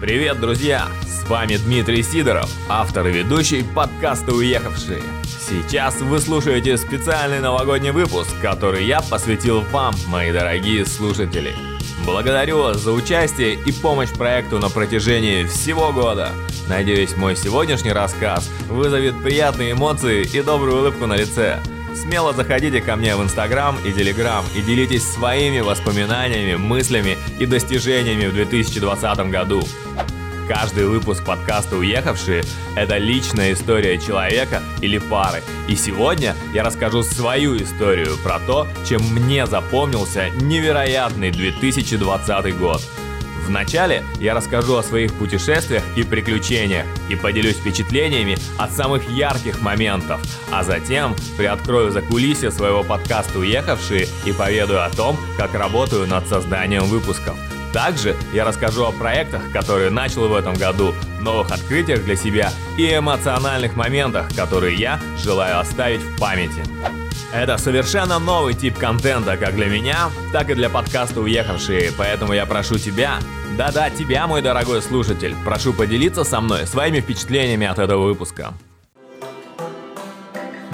Привет, друзья! С вами Дмитрий Сидоров, автор и ведущий подкаста «Уехавшие». Сейчас вы слушаете специальный новогодний выпуск, который я посвятил вам, мои дорогие слушатели. Благодарю вас за участие и помощь проекту на протяжении всего года. Надеюсь, мой сегодняшний рассказ вызовет приятные эмоции и добрую улыбку на лице. Смело заходите ко мне в Инстаграм и Телеграм и делитесь своими воспоминаниями, мыслями и достижениями в 2020 году. Каждый выпуск подкаста «Уехавшие» — это личная история человека или пары. И сегодня я расскажу свою историю про то, чем мне запомнился невероятный 2020 год. Вначале я расскажу о своих путешествиях и приключениях и поделюсь впечатлениями от самых ярких моментов, а затем приоткрою за кулисье своего подкаста «Уехавшие» и поведаю о том, как работаю над созданием выпусков – также я расскажу о проектах, которые начал в этом году, новых открытиях для себя и эмоциональных моментах, которые я желаю оставить в памяти. Это совершенно новый тип контента как для меня, так и для подкаста «Уехавшие», поэтому я прошу тебя, да-да, тебя, мой дорогой слушатель, прошу поделиться со мной своими впечатлениями от этого выпуска.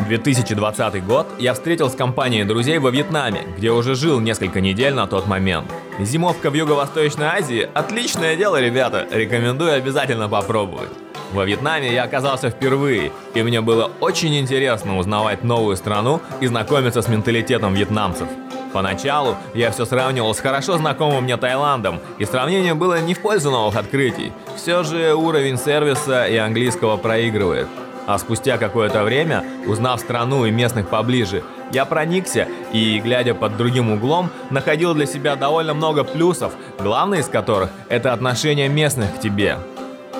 2020 год я встретил с компанией друзей во Вьетнаме, где уже жил несколько недель на тот момент. Зимовка в Юго-Восточной Азии – отличное дело, ребята, рекомендую обязательно попробовать. Во Вьетнаме я оказался впервые, и мне было очень интересно узнавать новую страну и знакомиться с менталитетом вьетнамцев. Поначалу я все сравнивал с хорошо знакомым мне Таиландом, и сравнение было не в пользу новых открытий. Все же уровень сервиса и английского проигрывает. А спустя какое-то время, узнав страну и местных поближе, я проникся и, глядя под другим углом, находил для себя довольно много плюсов, главный из которых – это отношение местных к тебе.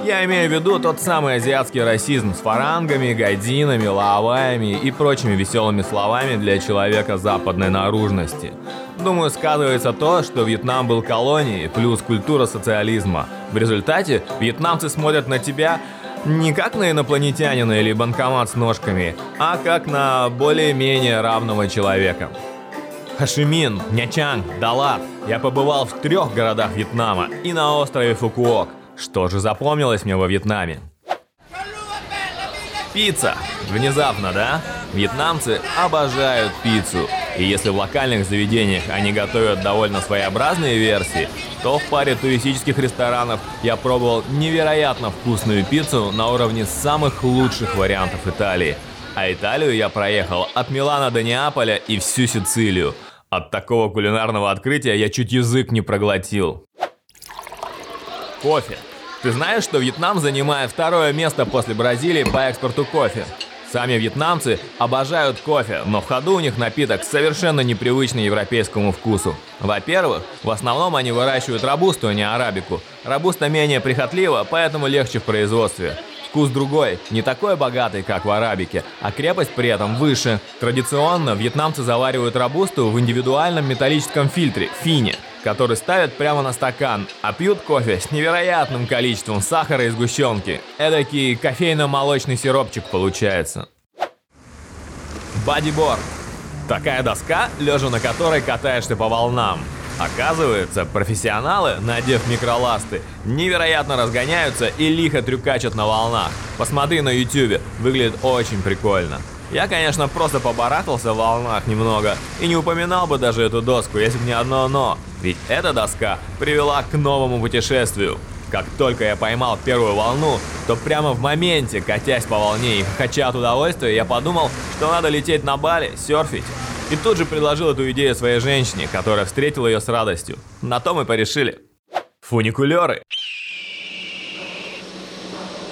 Я имею в виду тот самый азиатский расизм с фарангами, гайдинами, лаоваями и прочими веселыми словами для человека западной наружности. Думаю, сказывается то, что Вьетнам был колонией, плюс культура социализма. В результате вьетнамцы смотрят на тебя не как на инопланетянина или банкомат с ножками, а как на более-менее равного человека. Хашимин, Нячанг, Далат. Я побывал в трех городах Вьетнама и на острове Фукуок. Что же запомнилось мне во Вьетнаме? Пицца. Внезапно, да? Вьетнамцы обожают пиццу. И если в локальных заведениях они готовят довольно своеобразные версии, то в паре туристических ресторанов я пробовал невероятно вкусную пиццу на уровне самых лучших вариантов Италии. А Италию я проехал от Милана до Неаполя и всю Сицилию. От такого кулинарного открытия я чуть язык не проглотил. Кофе. Ты знаешь, что Вьетнам занимает второе место после Бразилии по экспорту кофе? Сами вьетнамцы обожают кофе, но в ходу у них напиток совершенно непривычный европейскому вкусу. Во-первых, в основном они выращивают робусту, а не арабику. Робуста менее прихотлива, поэтому легче в производстве. Вкус другой, не такой богатый, как в арабике, а крепость при этом выше. Традиционно вьетнамцы заваривают робусту в индивидуальном металлическом фильтре – фине – который ставят прямо на стакан, а пьют кофе с невероятным количеством сахара и сгущенки. Эдакий кофейно-молочный сиропчик получается. Бодиборд. Такая доска, лежа на которой катаешься по волнам. Оказывается, профессионалы, надев микроласты, невероятно разгоняются и лихо трюкачат на волнах. Посмотри на ютюбе, выглядит очень прикольно. Я, конечно, просто побарахтался в волнах немного и не упоминал бы даже эту доску, если бы не одно «но». Ведь эта доска привела к новому путешествию. Как только я поймал первую волну, то прямо в моменте, катясь по волне и хохоча от удовольствия, я подумал, что надо лететь на Бали, серфить. И тут же предложил эту идею своей женщине, которая встретила ее с радостью. На то мы порешили. Фуникулеры.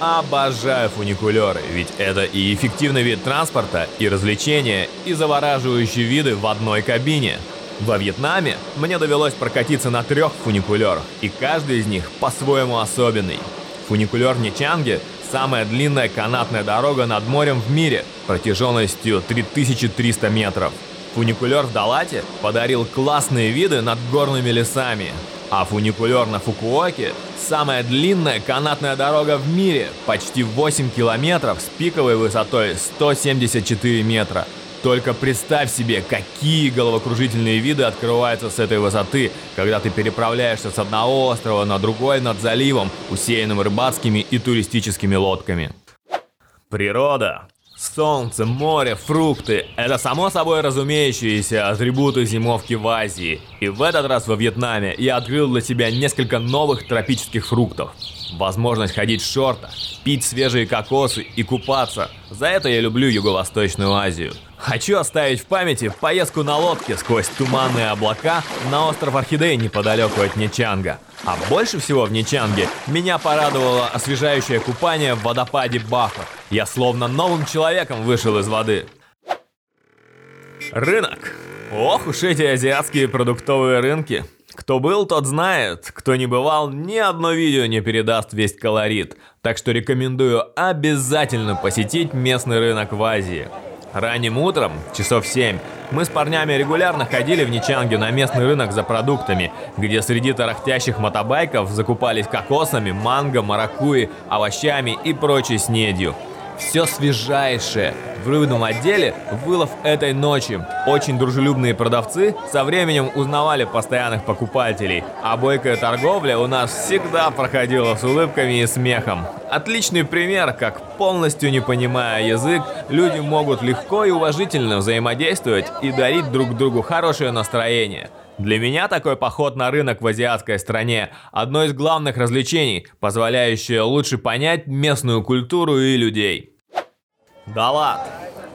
Обожаю фуникулеры, ведь это и эффективный вид транспорта, и развлечения, и завораживающие виды в одной кабине. Во Вьетнаме мне довелось прокатиться на трех фуникулерах, и каждый из них по-своему особенный. Фуникулер Ничанги – самая длинная канатная дорога над морем в мире, протяженностью 3300 метров. Фуникулер в Далате подарил классные виды над горными лесами, а фуникулер на Фукуоке – самая длинная канатная дорога в мире, почти 8 километров с пиковой высотой 174 метра. Только представь себе, какие головокружительные виды открываются с этой высоты, когда ты переправляешься с одного острова на другой над заливом, усеянным рыбацкими и туристическими лодками. Природа Солнце, море, фрукты – это само собой разумеющиеся атрибуты зимовки в Азии. И в этот раз во Вьетнаме я открыл для себя несколько новых тропических фруктов. Возможность ходить в шортах, пить свежие кокосы и купаться. За это я люблю Юго-Восточную Азию. Хочу оставить в памяти поездку на лодке сквозь туманные облака на остров Орхидей неподалеку от Нечанга. А больше всего в Нечанге меня порадовало освежающее купание в водопаде Баха. Я словно новым человеком вышел из воды. Рынок. Ох уж эти азиатские продуктовые рынки. Кто был, тот знает. Кто не бывал, ни одно видео не передаст весь колорит. Так что рекомендую обязательно посетить местный рынок в Азии. Ранним утром, часов 7, мы с парнями регулярно ходили в Ничанге на местный рынок за продуктами, где среди тарахтящих мотобайков закупались кокосами, манго, маракуи, овощами и прочей снедью. Все свежайшее. В рыбном отделе вылов этой ночи. Очень дружелюбные продавцы со временем узнавали постоянных покупателей, а бойкая торговля у нас всегда проходила с улыбками и смехом. Отличный пример, как полностью не понимая язык, люди могут легко и уважительно взаимодействовать и дарить друг другу хорошее настроение. Для меня такой поход на рынок в азиатской стране – одно из главных развлечений, позволяющее лучше понять местную культуру и людей. Далат.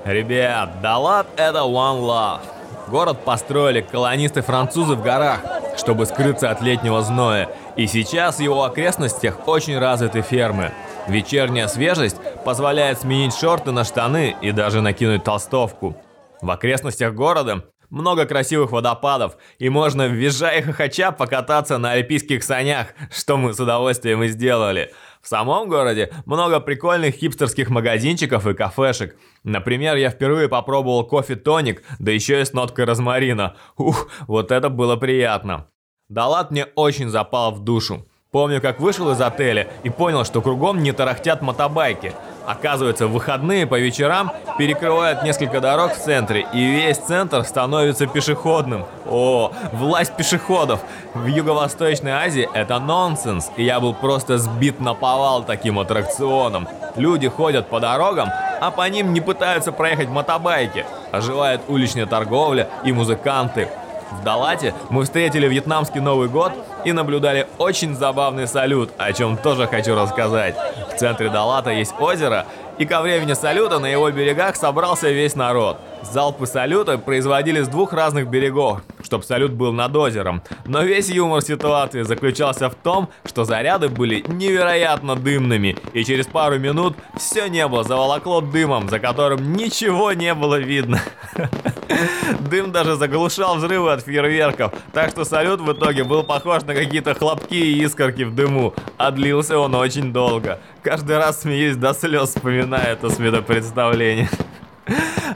Ребят, Далат – это One Love. Город построили колонисты-французы в горах, чтобы скрыться от летнего зноя, и сейчас в его окрестностях очень развиты фермы. Вечерняя свежесть позволяет сменить шорты на штаны и даже накинуть толстовку. В окрестностях города много красивых водопадов, и можно, визжая и хохоча, покататься на альпийских санях, что мы с удовольствием и сделали. В самом городе много прикольных хипстерских магазинчиков и кафешек. Например, я впервые попробовал кофе-тоник, да еще и с ноткой розмарина. Ух, вот это было приятно. Далат мне очень запал в душу. Помню, как вышел из отеля и понял, что кругом не тарахтят мотобайки. Оказывается, в выходные по вечерам перекрывают несколько дорог в центре, и весь центр становится пешеходным. О, власть пешеходов! В Юго-Восточной Азии это нонсенс, и я был просто сбит на повал таким аттракционом. Люди ходят по дорогам, а по ним не пытаются проехать мотобайки. Оживает уличная торговля и музыканты. В Далате мы встретили вьетнамский Новый год и наблюдали очень забавный салют, о чем тоже хочу рассказать. В центре Далата есть озеро, и ко времени салюта на его берегах собрался весь народ. Залпы салюта производили с двух разных берегов, чтобы салют был над озером. Но весь юмор ситуации заключался в том, что заряды были невероятно дымными, и через пару минут все небо заволокло дымом, за которым ничего не было видно. Дым даже заглушал взрывы от фейерверков, так что салют в итоге был похож на какие-то хлопки и искорки в дыму, а длился он очень долго. Каждый раз смеюсь до слез, вспоминая это светопредставление.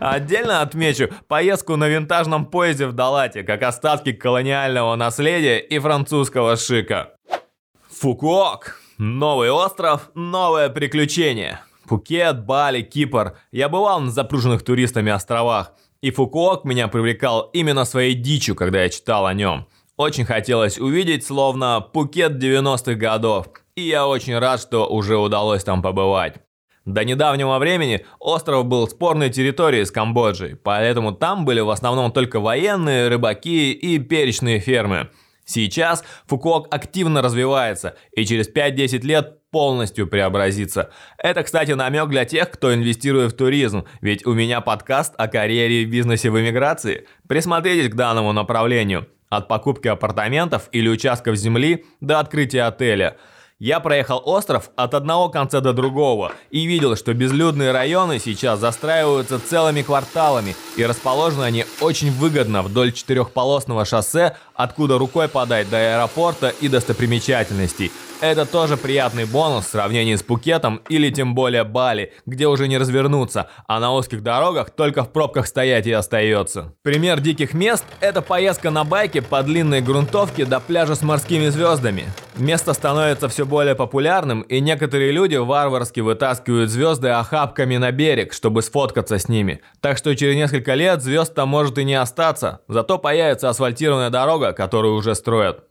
Отдельно отмечу поездку на винтажном поезде в Далате, как остатки колониального наследия и французского шика. Фукуок. Новый остров, новое приключение. Пукет, Бали, Кипр. Я бывал на запруженных туристами островах. И Фукуок меня привлекал именно своей дичью, когда я читал о нем. Очень хотелось увидеть, словно Пукет 90-х годов. И я очень рад, что уже удалось там побывать. До недавнего времени остров был спорной территорией с Камбоджей, поэтому там были в основном только военные, рыбаки и перечные фермы. Сейчас Фукуок активно развивается и через 5-10 лет полностью преобразится. Это, кстати, намек для тех, кто инвестирует в туризм, ведь у меня подкаст о карьере и бизнесе в эмиграции. Присмотритесь к данному направлению. От покупки апартаментов или участков земли до открытия отеля – я проехал остров от одного конца до другого и видел, что безлюдные районы сейчас застраиваются целыми кварталами и расположены они очень выгодно вдоль четырехполосного шоссе, откуда рукой подать до аэропорта и достопримечательностей. Это тоже приятный бонус в сравнении с Пукетом или тем более Бали, где уже не развернуться, а на узких дорогах только в пробках стоять и остается. Пример диких мест – это поездка на байке по длинной грунтовке до пляжа с морскими звездами. Место становится все более популярным, и некоторые люди варварски вытаскивают звезды охапками на берег, чтобы сфоткаться с ними. Так что через несколько лет звезд там может и не остаться, зато появится асфальтированная дорога, которую уже строят.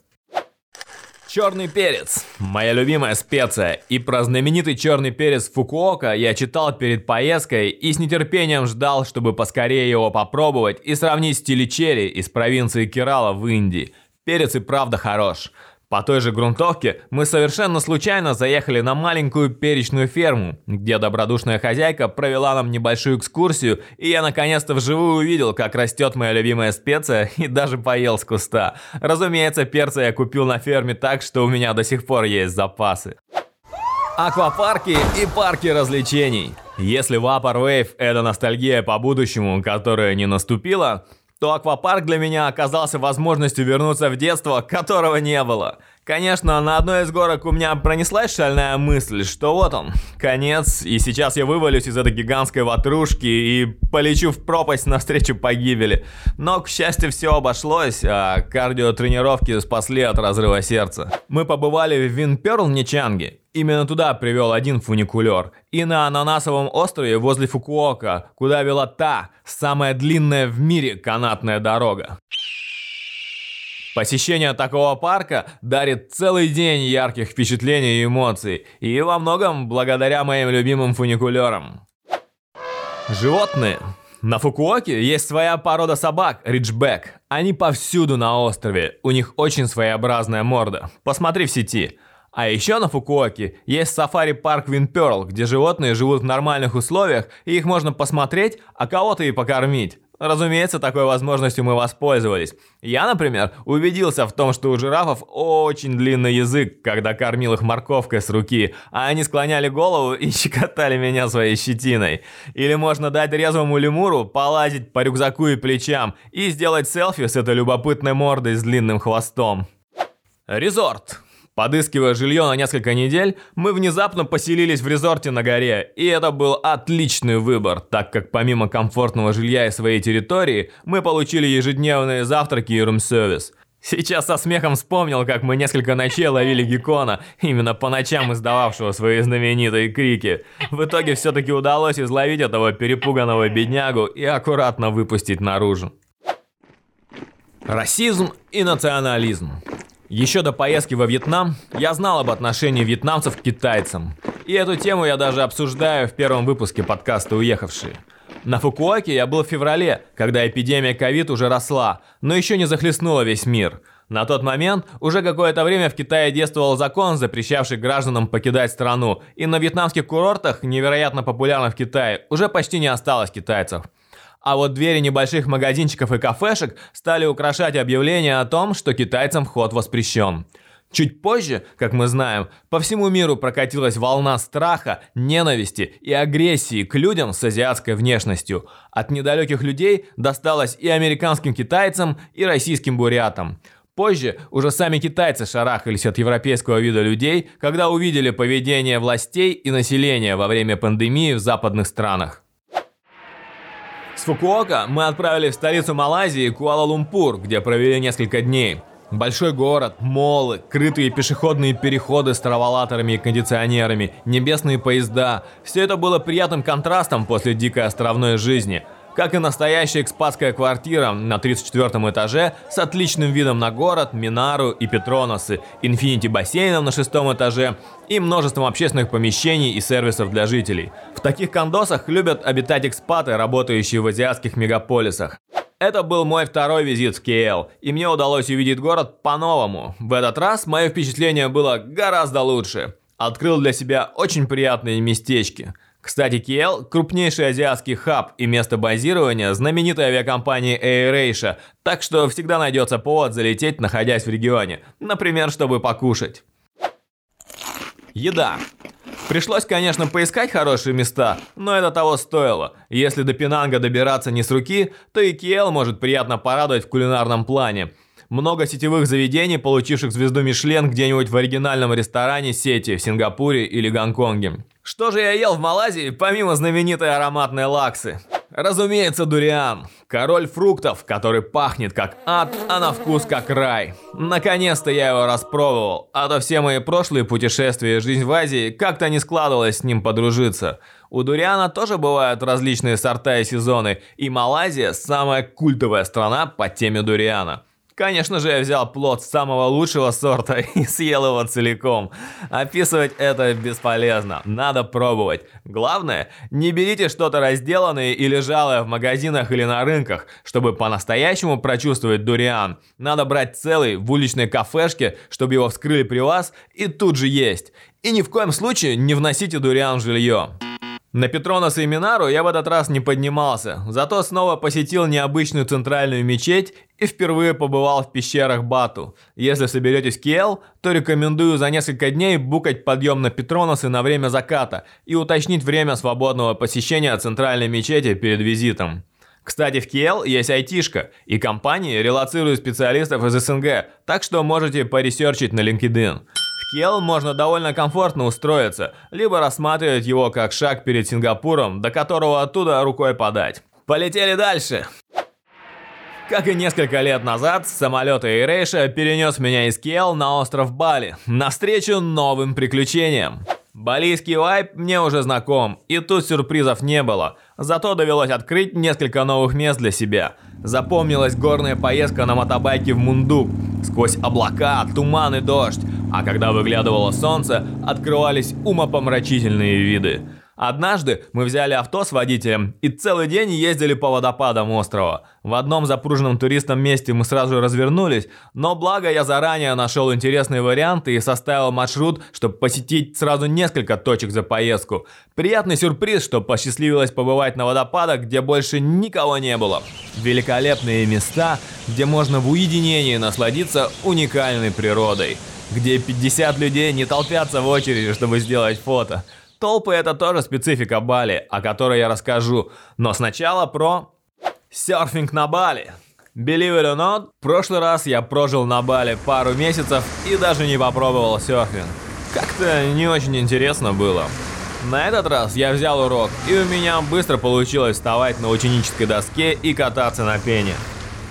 Черный перец. Моя любимая специя. И про знаменитый черный перец Фукуока я читал перед поездкой и с нетерпением ждал, чтобы поскорее его попробовать и сравнить с тиличери из провинции Керала в Индии. Перец и правда хорош. По той же грунтовке мы совершенно случайно заехали на маленькую перечную ферму, где добродушная хозяйка провела нам небольшую экскурсию, и я наконец-то вживую увидел, как растет моя любимая специя, и даже поел с куста. Разумеется, перца я купил на ферме так, что у меня до сих пор есть запасы. Аквапарки и парки развлечений. Если Vaporwave – это ностальгия по будущему, которая не наступила, то аквапарк для меня оказался возможностью вернуться в детство, которого не было. Конечно, на одной из горок у меня пронеслась шальная мысль, что вот он, конец, и сейчас я вывалюсь из этой гигантской ватрушки и полечу в пропасть навстречу погибели. Но, к счастью, все обошлось, а кардиотренировки спасли от разрыва сердца. Мы побывали в Винперл Ничанге, Именно туда привел один фуникулер. И на Ананасовом острове возле Фукуока, куда вела та, самая длинная в мире канатная дорога. Посещение такого парка дарит целый день ярких впечатлений и эмоций, и во многом благодаря моим любимым фуникулерам. Животные. На Фукуоке есть своя порода собак, риджбек. Они повсюду на острове, у них очень своеобразная морда. Посмотри в сети. А еще на Фукуоке есть сафари-парк Винперл, где животные живут в нормальных условиях, и их можно посмотреть, а кого-то и покормить. Разумеется, такой возможностью мы воспользовались. Я, например, убедился в том, что у жирафов очень длинный язык, когда кормил их морковкой с руки, а они склоняли голову и щекотали меня своей щетиной. Или можно дать резвому лемуру полазить по рюкзаку и плечам и сделать селфи с этой любопытной мордой с длинным хвостом. Резорт. Подыскивая жилье на несколько недель, мы внезапно поселились в резорте на горе, и это был отличный выбор, так как помимо комфортного жилья и своей территории, мы получили ежедневные завтраки и рум-сервис. Сейчас со смехом вспомнил, как мы несколько ночей ловили геккона, именно по ночам издававшего свои знаменитые крики. В итоге все-таки удалось изловить этого перепуганного беднягу и аккуратно выпустить наружу. Расизм и национализм. Еще до поездки во Вьетнам я знал об отношении вьетнамцев к китайцам. И эту тему я даже обсуждаю в первом выпуске подкаста «Уехавшие». На Фукуоке я был в феврале, когда эпидемия ковид уже росла, но еще не захлестнула весь мир. На тот момент уже какое-то время в Китае действовал закон, запрещавший гражданам покидать страну, и на вьетнамских курортах, невероятно популярных в Китае, уже почти не осталось китайцев. А вот двери небольших магазинчиков и кафешек стали украшать объявления о том, что китайцам вход воспрещен. Чуть позже, как мы знаем, по всему миру прокатилась волна страха, ненависти и агрессии к людям с азиатской внешностью. От недалеких людей досталось и американским китайцам, и российским бурятам. Позже уже сами китайцы шарахались от европейского вида людей, когда увидели поведение властей и населения во время пандемии в западных странах. С Фукуока мы отправились в столицу Малайзии, Куала-Лумпур, где провели несколько дней. Большой город, молы, крытые пешеходные переходы с траволаторами и кондиционерами, небесные поезда – все это было приятным контрастом после дикой островной жизни – как и настоящая экспатская квартира на 34 этаже с отличным видом на город, Минару и Петроносы, инфинити бассейном на шестом этаже и множеством общественных помещений и сервисов для жителей. В таких кондосах любят обитать экспаты, работающие в азиатских мегаполисах. Это был мой второй визит в КЛ, и мне удалось увидеть город по-новому. В этот раз мое впечатление было гораздо лучше. Открыл для себя очень приятные местечки. Кстати, KL – крупнейший азиатский хаб и место базирования знаменитой авиакомпании AirAsia, так что всегда найдется повод залететь, находясь в регионе, например, чтобы покушать. Еда. Пришлось, конечно, поискать хорошие места, но это того стоило. Если до Пинанга добираться не с руки, то и KL может приятно порадовать в кулинарном плане. Много сетевых заведений, получивших звезду Мишлен где-нибудь в оригинальном ресторане сети в Сингапуре или Гонконге. Что же я ел в Малайзии, помимо знаменитой ароматной лаксы? Разумеется, дуриан. Король фруктов, который пахнет как ад, а на вкус как рай. Наконец-то я его распробовал, а то все мои прошлые путешествия и жизнь в Азии как-то не складывалось с ним подружиться. У дуриана тоже бывают различные сорта и сезоны, и Малайзия самая культовая страна по теме дуриана. Конечно же, я взял плод самого лучшего сорта и съел его целиком. Описывать это бесполезно, надо пробовать. Главное, не берите что-то разделанное или жалое в магазинах или на рынках, чтобы по-настоящему прочувствовать дуриан. Надо брать целый в уличной кафешке, чтобы его вскрыли при вас и тут же есть. И ни в коем случае не вносите дуриан в жилье. На Петронос и Минару я в этот раз не поднимался, зато снова посетил необычную центральную мечеть и впервые побывал в пещерах Бату. Если соберетесь в Киэл, то рекомендую за несколько дней букать подъем на Петроносы на время заката и уточнить время свободного посещения центральной мечети перед визитом. Кстати, в Киэл есть айтишка, и компании релацируют специалистов из СНГ, так что можете поресерчить на LinkedIn. Кел можно довольно комфортно устроиться, либо рассматривать его как шаг перед Сингапуром, до которого оттуда рукой подать. Полетели дальше! Как и несколько лет назад, самолет AirAsia перенес меня из Кел на остров Бали, навстречу новым приключениям. Балийский вайп мне уже знаком, и тут сюрпризов не было. Зато довелось открыть несколько новых мест для себя. Запомнилась горная поездка на мотобайке в Мундук. Сквозь облака, туман и дождь. А когда выглядывало солнце, открывались умопомрачительные виды. Однажды мы взяли авто с водителем и целый день ездили по водопадам острова. В одном запруженном туристом месте мы сразу развернулись, но благо я заранее нашел интересные варианты и составил маршрут, чтобы посетить сразу несколько точек за поездку. Приятный сюрприз, что посчастливилось побывать на водопадах, где больше никого не было. Великолепные места, где можно в уединении насладиться уникальной природой. Где 50 людей не толпятся в очереди, чтобы сделать фото. Толпы это тоже специфика Бали, о которой я расскажу. Но сначала про серфинг на Бали. Believe it or not, в прошлый раз я прожил на Бали пару месяцев и даже не попробовал серфинг. Как-то не очень интересно было. На этот раз я взял урок, и у меня быстро получилось вставать на ученической доске и кататься на пене.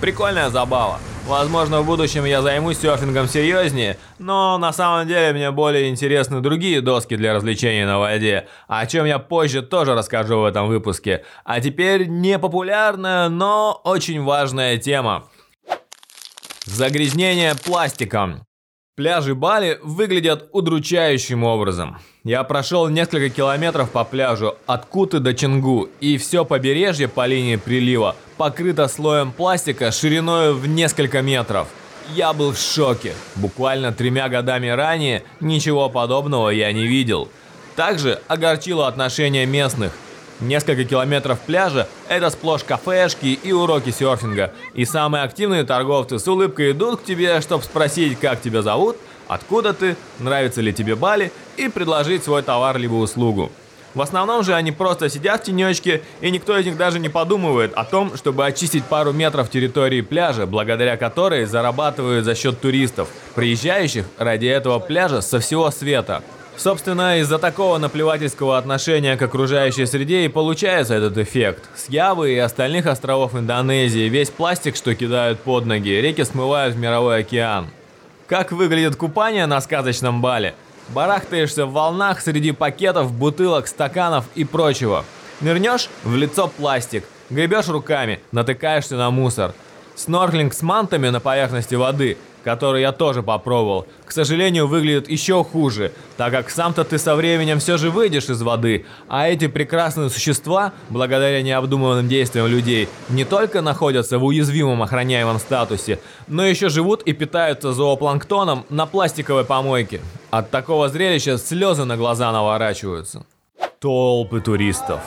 Прикольная забава. Возможно, в будущем я займусь серфингом серьезнее, но на самом деле мне более интересны другие доски для развлечений на воде, о чем я позже тоже расскажу в этом выпуске. А теперь непопулярная, но очень важная тема. Загрязнение пластиком. Пляжи Бали выглядят удручающим образом. Я прошел несколько километров по пляжу от Куты до Чингу, и все побережье по линии прилива покрыто слоем пластика шириной в несколько метров. Я был в шоке. Буквально тремя годами ранее ничего подобного я не видел. Также огорчило отношение местных. Несколько километров пляжа – это сплошь кафешки и уроки серфинга. И самые активные торговцы с улыбкой идут к тебе, чтобы спросить, как тебя зовут, откуда ты, нравится ли тебе Бали, и предложить свой товар либо услугу. В основном же они просто сидят в тенечке, и никто из них даже не подумывает о том, чтобы очистить пару метров территории пляжа, благодаря которой зарабатывают за счет туристов, приезжающих ради этого пляжа со всего света. Собственно, из-за такого наплевательского отношения к окружающей среде и получается этот эффект. С Явы и остальных островов Индонезии весь пластик, что кидают под ноги, реки смывают в мировой океан. Как выглядит купание на сказочном бале? Барахтаешься в волнах среди пакетов, бутылок, стаканов и прочего. Нырнешь – в лицо пластик. Гребешь руками, натыкаешься на мусор. Снорклинг с мантами на поверхности воды – который я тоже попробовал, к сожалению, выглядит еще хуже, так как сам-то ты со временем все же выйдешь из воды, а эти прекрасные существа, благодаря необдуманным действиям людей, не только находятся в уязвимом охраняемом статусе, но еще живут и питаются зоопланктоном на пластиковой помойке. От такого зрелища слезы на глаза наворачиваются. Толпы туристов.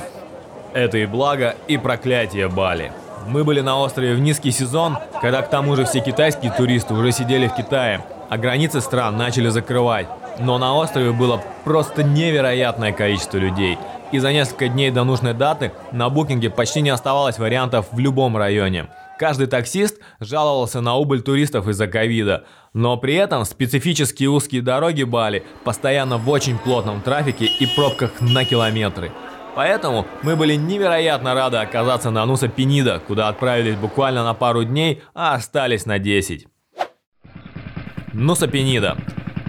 Это и благо, и проклятие Бали. Мы были на острове в низкий сезон, когда к тому же все китайские туристы уже сидели в Китае, а границы стран начали закрывать. Но на острове было просто невероятное количество людей. И за несколько дней до нужной даты на букинге почти не оставалось вариантов в любом районе. Каждый таксист жаловался на убыль туристов из-за ковида, но при этом специфические узкие дороги Бали постоянно в очень плотном трафике и пробках на километры. Поэтому мы были невероятно рады оказаться на Нуса Пенида, куда отправились буквально на пару дней, а остались на 10. Нуса Пенида.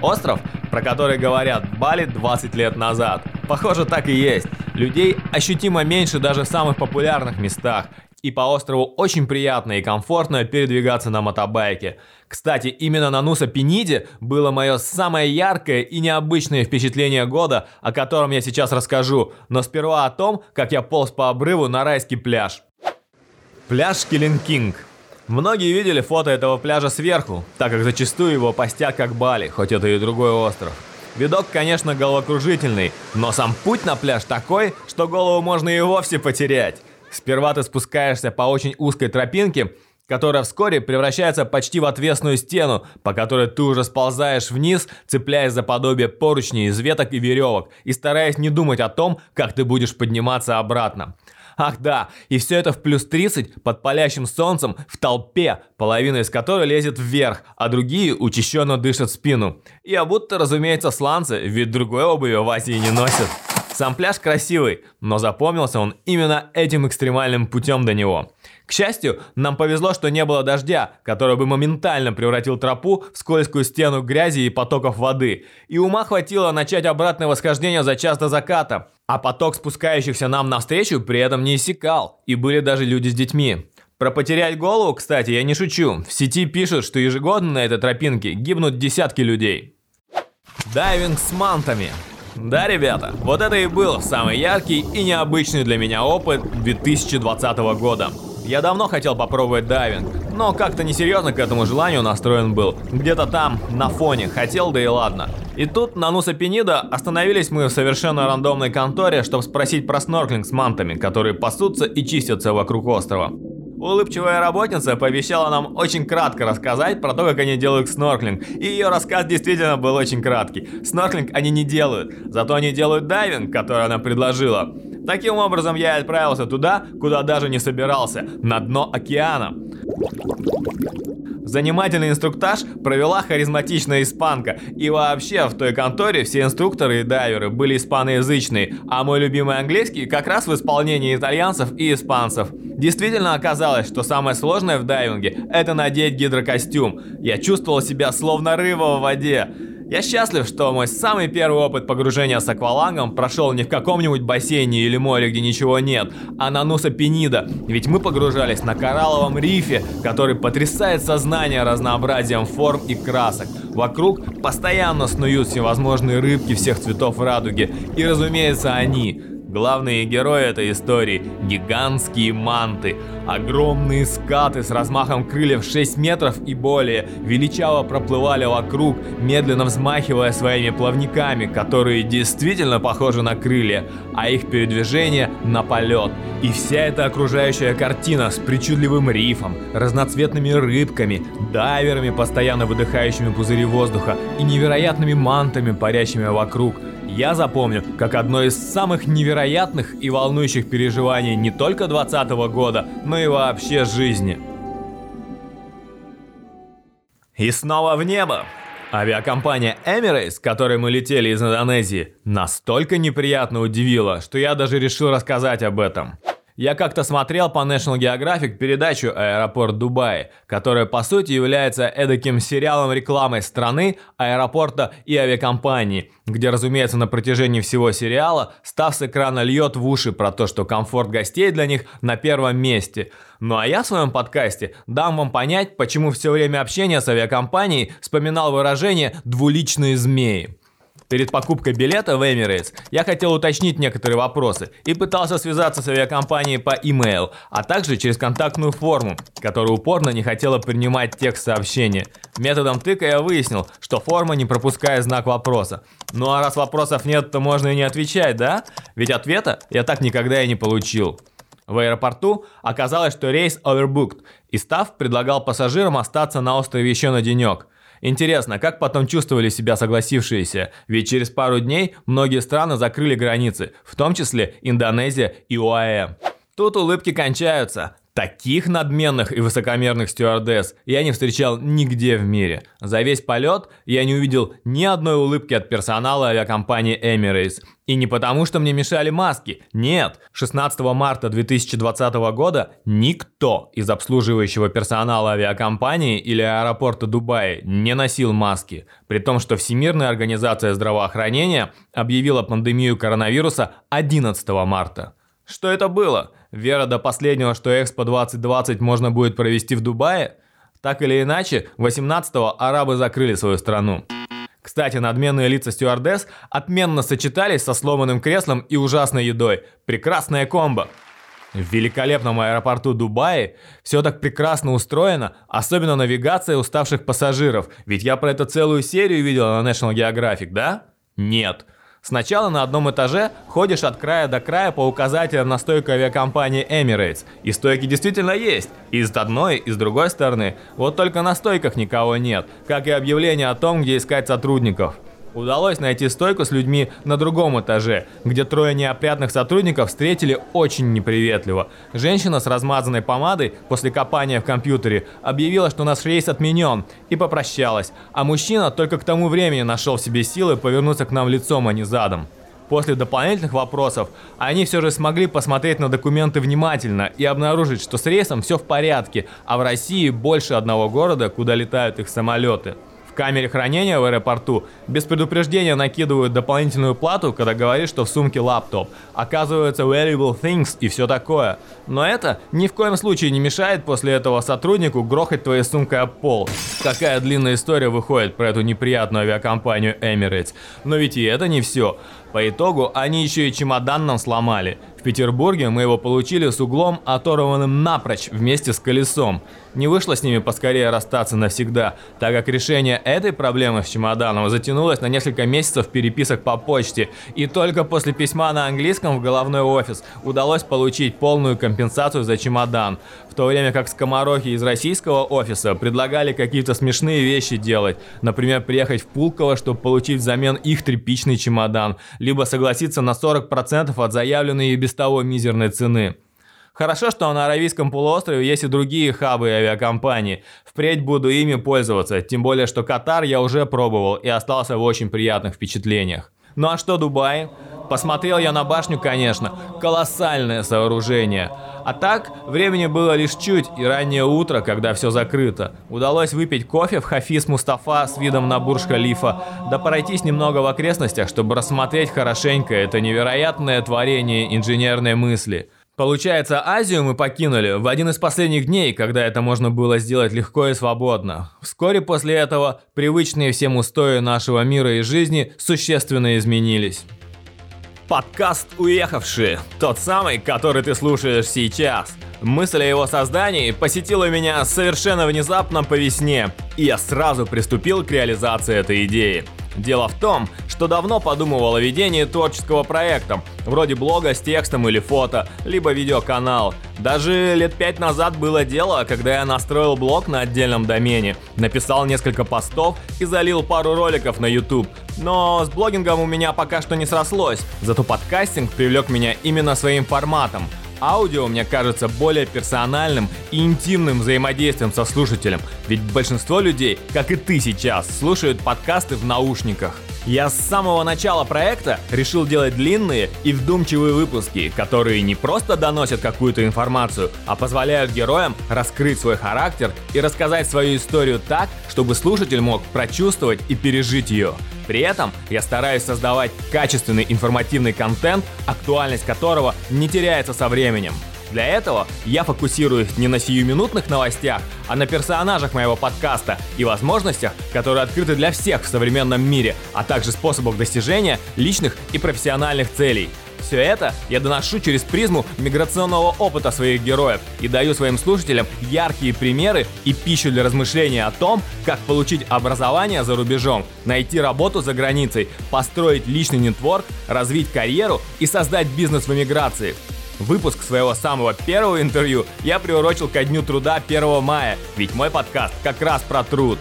Остров, про который говорят Бали 20 лет назад. Похоже, так и есть. Людей ощутимо меньше даже в самых популярных местах. И по острову очень приятно и комфортно передвигаться на мотобайке. Кстати, именно на Нуса Пениде было мое самое яркое и необычное впечатление года, о котором я сейчас расскажу. Но сперва о том, как я полз по обрыву на райский пляж. Пляж Киллинг Многие видели фото этого пляжа сверху, так как зачастую его постят как Бали, хоть это и другой остров. Видок, конечно, головокружительный, но сам путь на пляж такой, что голову можно и вовсе потерять. Сперва ты спускаешься по очень узкой тропинке, которая вскоре превращается почти в отвесную стену, по которой ты уже сползаешь вниз, цепляясь за подобие поручней из веток и веревок, и стараясь не думать о том, как ты будешь подниматься обратно. Ах да, и все это в плюс 30 под палящим солнцем в толпе, половина из которой лезет вверх, а другие учащенно дышат спину. А будто, разумеется, сланцы, ведь другой обуви в Азии не носят. Сам пляж красивый, но запомнился он именно этим экстремальным путем до него. К счастью, нам повезло, что не было дождя, который бы моментально превратил тропу в скользкую стену грязи и потоков воды. И ума хватило начать обратное восхождение за час до заката. А поток спускающихся нам навстречу при этом не иссякал, и были даже люди с детьми. Про потерять голову, кстати, я не шучу. В сети пишут, что ежегодно на этой тропинке гибнут десятки людей. Дайвинг с мантами. Да, ребята, вот это и был самый яркий и необычный для меня опыт 2020 года. Я давно хотел попробовать дайвинг, но как-то несерьезно к этому желанию настроен был. Где-то там, на фоне, хотел, да и ладно. И тут на Нуса Пенида остановились мы в совершенно рандомной конторе, чтобы спросить про снорклинг с мантами, которые пасутся и чистятся вокруг острова. Улыбчивая работница пообещала нам очень кратко рассказать про то, как они делают снорклинг. И ее рассказ действительно был очень краткий. Снорклинг они не делают, зато они делают дайвинг, который она предложила. Таким образом, я отправился туда, куда даже не собирался, на дно океана. Занимательный инструктаж провела харизматичная испанка. И вообще, в той конторе все инструкторы и дайверы были испаноязычные, а мой любимый английский как раз в исполнении итальянцев и испанцев. Действительно оказалось, что самое сложное в дайвинге – это надеть гидрокостюм. Я чувствовал себя словно рыба в воде. Я счастлив, что мой самый первый опыт погружения с аквалангом прошел не в каком-нибудь бассейне или море, где ничего нет, а на Нуса Пенида, ведь мы погружались на коралловом рифе, который потрясает сознание разнообразием форм и красок. Вокруг постоянно снуют всевозможные рыбки всех цветов радуги, и разумеется они – Главные герои этой истории – гигантские манты. Огромные скаты с размахом крыльев 6 метров и более величаво проплывали вокруг, медленно взмахивая своими плавниками, которые действительно похожи на крылья, а их передвижение – на полет. И вся эта окружающая картина с причудливым рифом, разноцветными рыбками, дайверами, постоянно выдыхающими пузыри воздуха и невероятными мантами, парящими вокруг – я запомню как одно из самых невероятных и волнующих переживаний не только 2020 года, но и вообще жизни. И снова в небо. Авиакомпания Emirates, с которой мы летели из Индонезии, настолько неприятно удивила, что я даже решил рассказать об этом. Я как-то смотрел по National Geographic передачу «Аэропорт Дубай», которая по сути является эдаким сериалом рекламой страны, аэропорта и авиакомпании, где, разумеется, на протяжении всего сериала став с экрана льет в уши про то, что комфорт гостей для них на первом месте. Ну а я в своем подкасте дам вам понять, почему все время общения с авиакомпанией вспоминал выражение «двуличные змеи». Перед покупкой билета в Emirates я хотел уточнить некоторые вопросы и пытался связаться с авиакомпанией по email, а также через контактную форму, которая упорно не хотела принимать текст сообщения. Методом тыка я выяснил, что форма не пропускает знак вопроса. Ну а раз вопросов нет, то можно и не отвечать, да? Ведь ответа я так никогда и не получил. В аэропорту оказалось, что рейс overbooked, и Став предлагал пассажирам остаться на острове еще на денек – Интересно, как потом чувствовали себя согласившиеся? Ведь через пару дней многие страны закрыли границы, в том числе Индонезия и ОАЭ. Тут улыбки кончаются. Таких надменных и высокомерных стюардесс я не встречал нигде в мире. За весь полет я не увидел ни одной улыбки от персонала авиакомпании Emirates. И не потому, что мне мешали маски. Нет, 16 марта 2020 года никто из обслуживающего персонала авиакомпании или аэропорта Дубая не носил маски. При том, что Всемирная организация здравоохранения объявила пандемию коронавируса 11 марта. Что это было? Вера до последнего, что Экспо 2020 можно будет провести в Дубае? Так или иначе, 18-го арабы закрыли свою страну. Кстати, надменные лица стюардесс отменно сочетались со сломанным креслом и ужасной едой. Прекрасная комбо. В великолепном аэропорту Дубая все так прекрасно устроено, особенно навигация уставших пассажиров. Ведь я про это целую серию видел на National Geographic, да? Нет. Сначала на одном этаже ходишь от края до края по указателям на стойку авиакомпании Emirates. И стойки действительно есть. И с одной, и с другой стороны. Вот только на стойках никого нет. Как и объявление о том, где искать сотрудников. Удалось найти стойку с людьми на другом этаже, где трое неопрятных сотрудников встретили очень неприветливо. Женщина с размазанной помадой после копания в компьютере объявила, что наш рейс отменен, и попрощалась, а мужчина только к тому времени нашел в себе силы повернуться к нам лицом, а не задом. После дополнительных вопросов они все же смогли посмотреть на документы внимательно и обнаружить, что с рейсом все в порядке, а в России больше одного города, куда летают их самолеты камере хранения в аэропорту без предупреждения накидывают дополнительную плату, когда говоришь, что в сумке лаптоп. Оказывается, valuable things и все такое. Но это ни в коем случае не мешает после этого сотруднику грохать твоей сумкой об пол. Какая длинная история выходит про эту неприятную авиакомпанию Emirates. Но ведь и это не все. По итогу они еще и чемодан нам сломали. В Петербурге мы его получили с углом, оторванным напрочь вместе с колесом. Не вышло с ними поскорее расстаться навсегда, так как решение этой проблемы с чемоданом затянулось на несколько месяцев переписок по почте, и только после письма на английском в головной офис удалось получить полную компенсацию за чемодан, в то время как скоморохи из российского офиса предлагали какие-то смешные вещи делать, например, приехать в Пулково, чтобы получить взамен их тряпичный чемодан, либо согласиться на 40% от заявленной и без того мизерной цены. Хорошо, что на Аравийском полуострове есть и другие хабы и авиакомпании. Впредь буду ими пользоваться, тем более, что Катар я уже пробовал и остался в очень приятных впечатлениях. Ну а что Дубай? Посмотрел я на башню, конечно. Колоссальное сооружение. А так, времени было лишь чуть, и раннее утро, когда все закрыто. Удалось выпить кофе в Хафиз Мустафа с видом на Бурж-Халифа, да пройтись немного в окрестностях, чтобы рассмотреть хорошенько это невероятное творение инженерной мысли. Получается, Азию мы покинули в один из последних дней, когда это можно было сделать легко и свободно. Вскоре после этого привычные всем устои нашего мира и жизни существенно изменились. Подкаст «Уехавшие» – тот самый, который ты слушаешь сейчас. Мысль о его создании посетила меня совершенно внезапно по весне, и я сразу приступил к реализации этой идеи – Дело в том, что давно подумывал о ведении творческого проекта, вроде блога с текстом или фото, либо видеоканал. Даже лет пять назад было дело, когда я настроил блог на отдельном домене, написал несколько постов и залил пару роликов на YouTube. Но с блогингом у меня пока что не срослось, зато подкастинг привлек меня именно своим форматом – Аудио мне кажется более персональным и интимным взаимодействием со слушателем, ведь большинство людей, как и ты сейчас, слушают подкасты в наушниках. Я с самого начала проекта решил делать длинные и вдумчивые выпуски, которые не просто доносят какую-то информацию, а позволяют героям раскрыть свой характер и рассказать свою историю так, чтобы слушатель мог прочувствовать и пережить ее. При этом я стараюсь создавать качественный информативный контент, актуальность которого не теряется со временем. Для этого я фокусируюсь не на сиюминутных новостях, а на персонажах моего подкаста и возможностях, которые открыты для всех в современном мире, а также способах достижения личных и профессиональных целей – все это я доношу через призму миграционного опыта своих героев и даю своим слушателям яркие примеры и пищу для размышления о том, как получить образование за рубежом, найти работу за границей, построить личный нетворк, развить карьеру и создать бизнес в эмиграции. Выпуск своего самого первого интервью я приурочил ко дню труда 1 мая, ведь мой подкаст как раз про труд.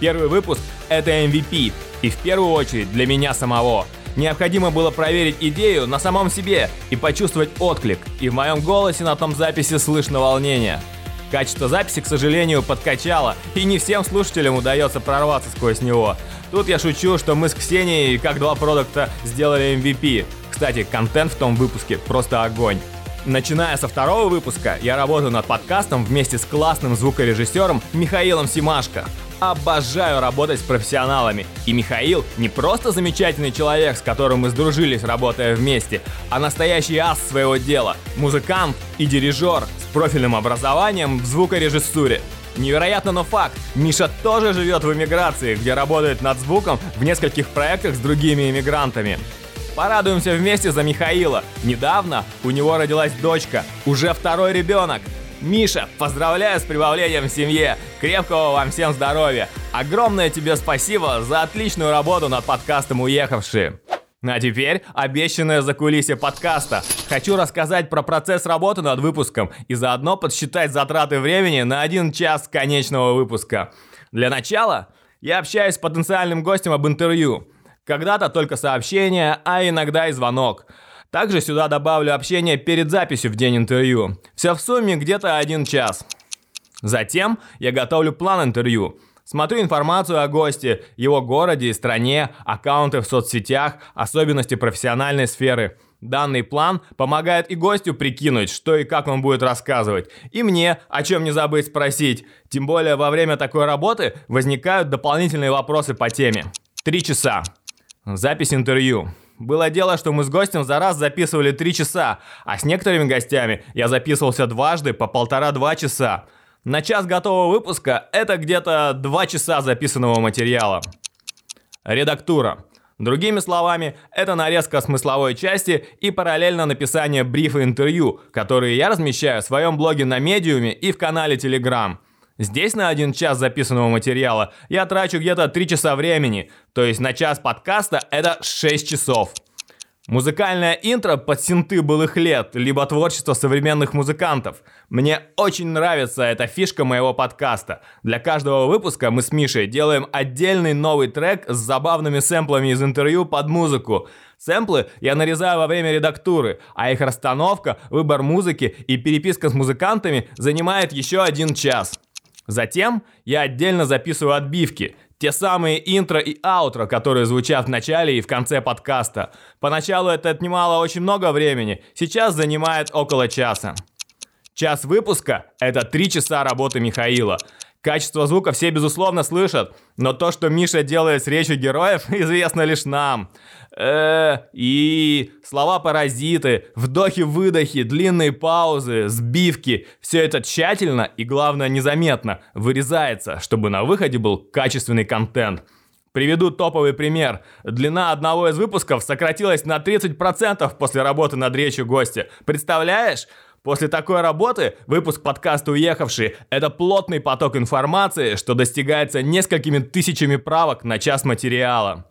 Первый выпуск — это MVP, и в первую очередь для меня самого — необходимо было проверить идею на самом себе и почувствовать отклик, и в моем голосе на том записи слышно волнение. Качество записи, к сожалению, подкачало, и не всем слушателям удается прорваться сквозь него. Тут я шучу, что мы с Ксенией, как два продукта, сделали MVP. Кстати, контент в том выпуске просто огонь. Начиная со второго выпуска, я работаю над подкастом вместе с классным звукорежиссером Михаилом Симашко. Обожаю работать с профессионалами. И Михаил не просто замечательный человек, с которым мы сдружились, работая вместе, а настоящий ас своего дела, музыкант и дирижер с профильным образованием в звукорежиссуре. Невероятно, но факт. Миша тоже живет в эмиграции, где работает над звуком в нескольких проектах с другими иммигрантами. Порадуемся вместе за Михаила. Недавно у него родилась дочка, уже второй ребенок. Миша, поздравляю с прибавлением в семье. Крепкого вам всем здоровья. Огромное тебе спасибо за отличную работу над подкастом «Уехавшие». А теперь обещанное за кулисье подкаста. Хочу рассказать про процесс работы над выпуском и заодно подсчитать затраты времени на один час конечного выпуска. Для начала я общаюсь с потенциальным гостем об интервью. Когда-то только сообщение, а иногда и звонок. Также сюда добавлю общение перед записью в день интервью. Все в сумме где-то один час. Затем я готовлю план интервью. Смотрю информацию о госте, его городе и стране, аккаунты в соцсетях, особенности профессиональной сферы. Данный план помогает и гостю прикинуть, что и как он будет рассказывать, и мне о чем не забыть спросить. Тем более во время такой работы возникают дополнительные вопросы по теме. Три часа. Запись интервью. Было дело, что мы с гостем за раз записывали три часа, а с некоторыми гостями я записывался дважды по полтора-два часа. На час готового выпуска это где-то два часа записанного материала. Редактура. Другими словами, это нарезка смысловой части и параллельно написание брифа интервью, которые я размещаю в своем блоге на Медиуме и в канале Telegram. Здесь на один час записанного материала я трачу где-то 3 часа времени, то есть на час подкаста это 6 часов. Музыкальное интро под синты былых лет, либо творчество современных музыкантов. Мне очень нравится эта фишка моего подкаста. Для каждого выпуска мы с Мишей делаем отдельный новый трек с забавными сэмплами из интервью под музыку. Сэмплы я нарезаю во время редактуры, а их расстановка, выбор музыки и переписка с музыкантами занимает еще один час. Затем я отдельно записываю отбивки, те самые интро и аутро, которые звучат в начале и в конце подкаста. Поначалу это отнимало очень много времени, сейчас занимает около часа. Час выпуска – это три часа работы Михаила. Качество звука все безусловно слышат, но то, что Миша делает с речью героев, известно лишь нам. Э, и слова паразиты, вдохи-выдохи, длинные паузы, сбивки – все это тщательно и, главное, незаметно вырезается, чтобы на выходе был качественный контент. Приведу топовый пример. Длина одного из выпусков сократилась на 30% после работы над речью гостя. Представляешь? После такой работы выпуск подкаста «Уехавший» — это плотный поток информации, что достигается несколькими тысячами правок на час материала.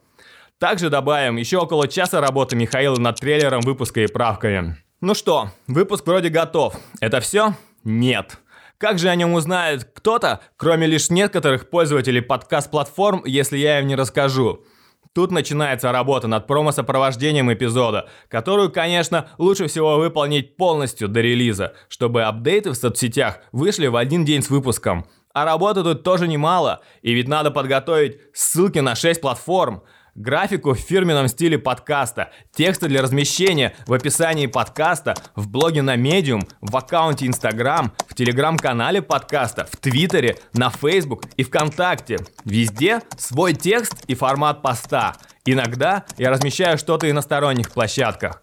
Также добавим еще около часа работы Михаила над трейлером выпуска и правками. Ну что, выпуск вроде готов. Это все? Нет. Как же о нем узнает кто-то, кроме лишь некоторых пользователей подкаст-платформ, если я им не расскажу? Тут начинается работа над промо-сопровождением эпизода, которую, конечно, лучше всего выполнить полностью до релиза, чтобы апдейты в соцсетях вышли в один день с выпуском. А работы тут тоже немало, и ведь надо подготовить ссылки на 6 платформ – графику в фирменном стиле подкаста, тексты для размещения в описании подкаста, в блоге на Medium, в аккаунте Instagram, в телеграм-канале подкаста, в Твиттере, на Facebook и ВКонтакте. Везде свой текст и формат поста. Иногда я размещаю что-то и на сторонних площадках.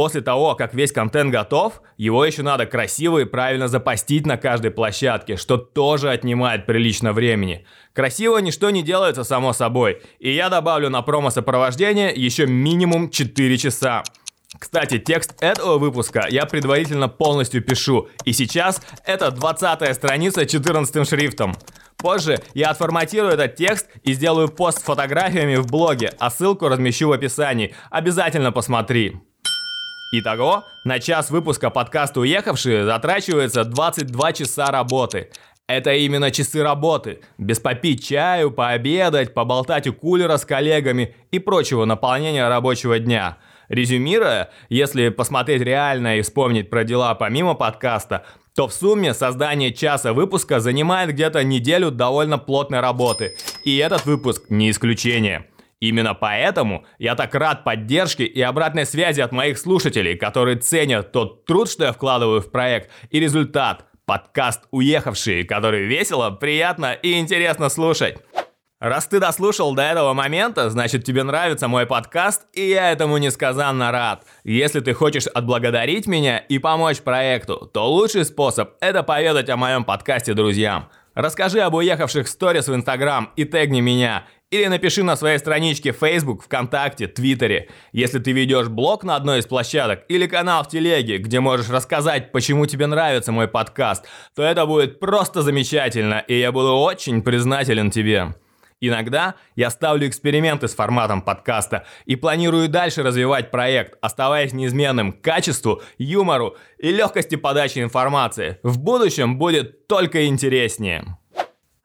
После того, как весь контент готов, его еще надо красиво и правильно запостить на каждой площадке, что тоже отнимает прилично времени. Красиво ничто не делается само собой, и я добавлю на промо-сопровождение еще минимум 4 часа. Кстати, текст этого выпуска я предварительно полностью пишу, и сейчас это 20 страница 14 шрифтом. Позже я отформатирую этот текст и сделаю пост с фотографиями в блоге, а ссылку размещу в описании. Обязательно посмотри. Итого, на час выпуска подкаста «Уехавшие» затрачивается 22 часа работы. Это именно часы работы. Без попить чаю, пообедать, поболтать у кулера с коллегами и прочего наполнения рабочего дня. Резюмируя, если посмотреть реально и вспомнить про дела помимо подкаста, то в сумме создание часа выпуска занимает где-то неделю довольно плотной работы. И этот выпуск не исключение. Именно поэтому я так рад поддержке и обратной связи от моих слушателей, которые ценят тот труд, что я вкладываю в проект, и результат – Подкаст «Уехавшие», который весело, приятно и интересно слушать. Раз ты дослушал до этого момента, значит тебе нравится мой подкаст, и я этому несказанно рад. Если ты хочешь отблагодарить меня и помочь проекту, то лучший способ – это поведать о моем подкасте друзьям. Расскажи об уехавших сторис в Инстаграм и тегни меня, или напиши на своей страничке Facebook, ВКонтакте, Твиттере. Если ты ведешь блог на одной из площадок или канал в Телеге, где можешь рассказать, почему тебе нравится мой подкаст, то это будет просто замечательно, и я буду очень признателен тебе. Иногда я ставлю эксперименты с форматом подкаста и планирую дальше развивать проект, оставаясь неизменным качеству, юмору и легкости подачи информации. В будущем будет только интереснее.